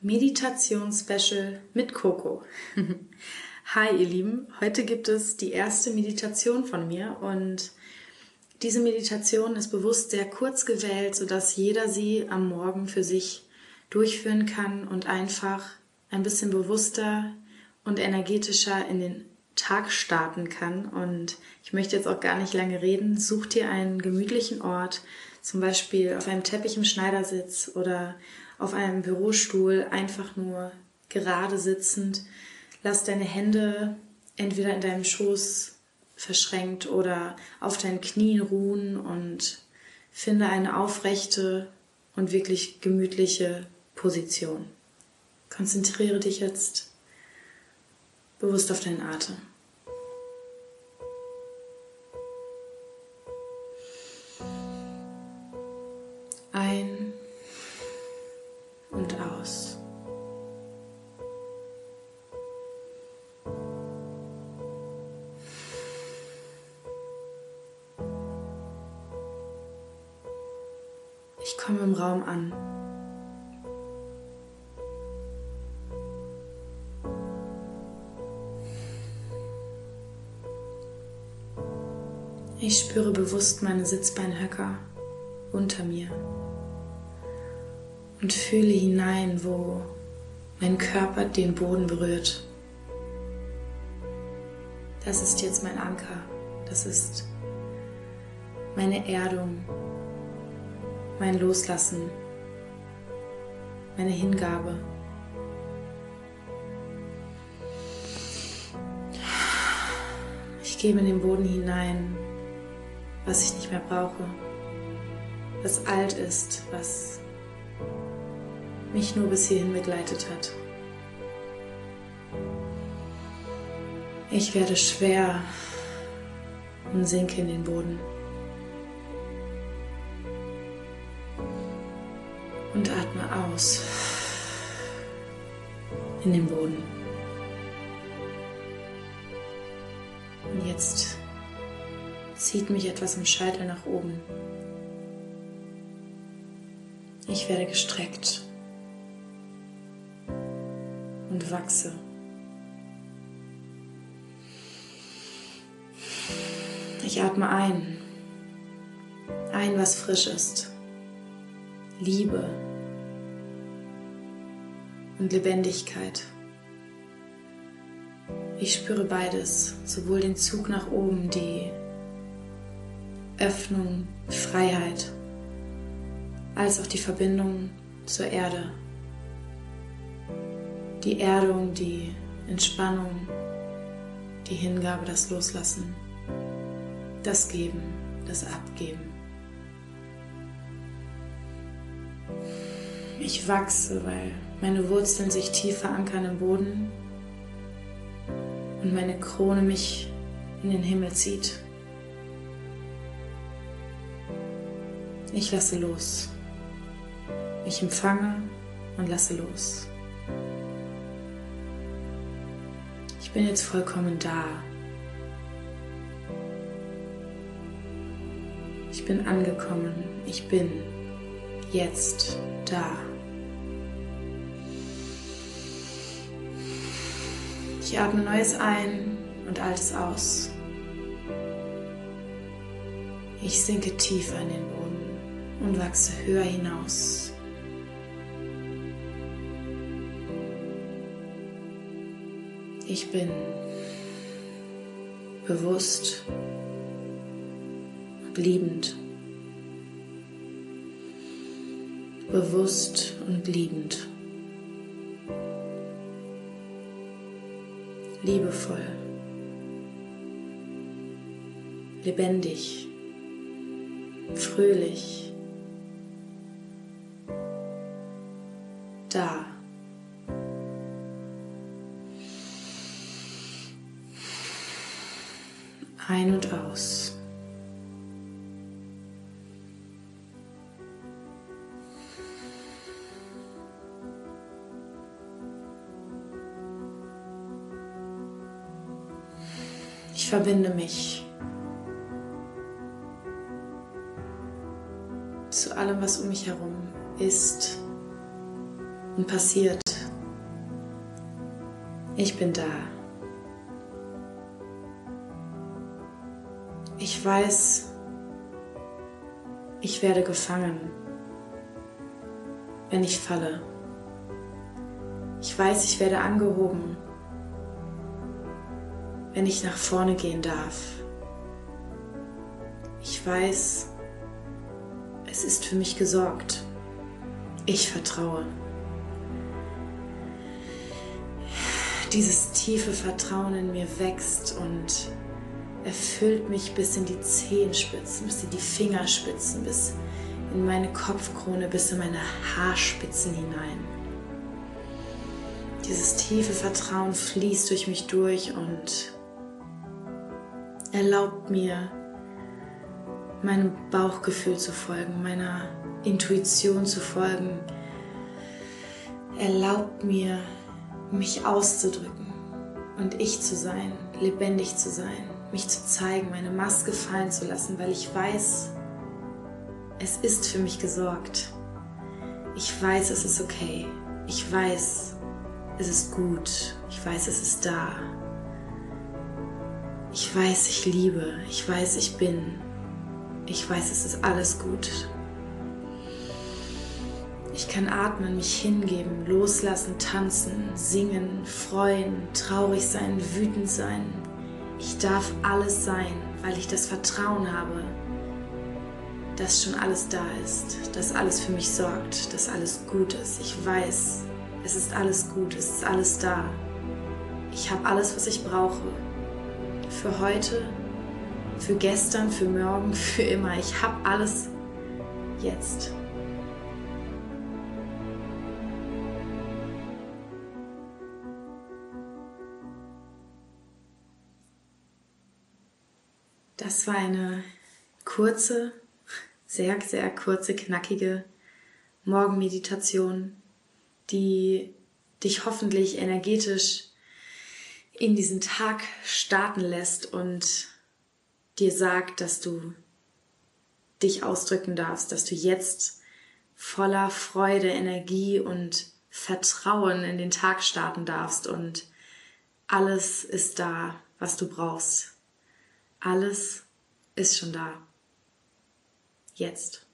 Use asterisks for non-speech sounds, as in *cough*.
Meditation-Special mit Coco. *laughs* Hi ihr Lieben, heute gibt es die erste Meditation von mir und diese Meditation ist bewusst sehr kurz gewählt, sodass jeder sie am Morgen für sich durchführen kann und einfach ein bisschen bewusster und energetischer in den Tag starten kann. Und ich möchte jetzt auch gar nicht lange reden. Such dir einen gemütlichen Ort, zum Beispiel auf einem Teppich im Schneidersitz oder auf einem Bürostuhl einfach nur gerade sitzend. Lass deine Hände entweder in deinem Schoß verschränkt oder auf deinen Knien ruhen und finde eine aufrechte und wirklich gemütliche Position. Konzentriere dich jetzt bewusst auf deinen Atem. Komme im Raum an. Ich spüre bewusst meine Sitzbeinhöcker unter mir und fühle hinein, wo mein Körper den Boden berührt. Das ist jetzt mein Anker. Das ist meine Erdung, mein Loslassen, meine Hingabe. Ich gebe in den Boden hinein, was ich nicht mehr brauche, was alt ist, was mich nur bis hierhin begleitet hat. Ich werde schwer und sinke in den Boden. Und atme aus in den Boden. Und jetzt zieht mich etwas im Scheitel nach oben. Ich werde gestreckt und wachse. Ich atme ein. Ein, was frisch ist. Liebe und Lebendigkeit. Ich spüre beides, sowohl den Zug nach oben, die Öffnung, Freiheit, als auch die Verbindung zur Erde die Erdung, die Entspannung, die Hingabe, das Loslassen, das Geben, das Abgeben. Ich wachse, weil meine Wurzeln sich tief verankern im Boden und meine Krone mich in den Himmel zieht. Ich lasse los. Ich empfange und lasse los. Ich bin jetzt vollkommen da. Ich bin angekommen. Ich bin jetzt da. Ich atme Neues ein und Altes aus. Ich sinke tiefer in den Boden und wachse höher hinaus. Ich bin bewusst und liebend. Bewusst und liebend. Liebevoll. Lebendig. Fröhlich. Da. Ein und aus. Ich verbinde mich zu allem, was um mich herum ist und passiert. Ich bin da. Ich weiß, ich werde gefangen, wenn ich falle. Ich weiß, ich werde angehoben, wenn ich nach vorne gehen darf. Ich weiß, es ist für mich gesorgt. Ich vertraue. Dieses tiefe Vertrauen in mir wächst und erfüllt mich bis in die Zehenspitzen, bis in die Fingerspitzen, bis in meine Kopfkrone, bis in meine Haarspitzen hinein. Dieses tiefe Vertrauen fließt durch mich durch und erlaubt mir, meinem Bauchgefühl zu folgen, meiner Intuition zu folgen. Erlaubt mir, mich auszudrücken und ich zu sein, lebendig zu sein, mich zu zeigen, meine Maske fallen zu lassen, weil ich weiß, es ist für mich gesorgt. Ich weiß, es ist okay. Ich weiß, es ist gut. Ich weiß, es ist da. Ich weiß, ich liebe. Ich weiß, ich bin. Ich weiß, es ist alles gut. Ich kann atmen, mich hingeben, loslassen, tanzen, singen, freuen, traurig sein, wütend sein. Ich darf alles sein, weil ich das Vertrauen habe, dass schon alles da ist, dass alles für mich sorgt, dass alles gut ist. Ich weiß, es ist alles gut, es ist alles da. Ich habe alles, was ich brauche. Für heute, für gestern, für morgen, für immer. Ich habe alles jetzt. Das war eine kurze, sehr, sehr kurze, knackige Morgenmeditation, die dich hoffentlich energetisch in diesen Tag starten lässt und dir sagt, dass du dich ausdrücken darfst, dass du jetzt voller Freude, Energie und Vertrauen in den Tag starten darfst und alles ist da, was du brauchst. Alles ist schon da. Jetzt.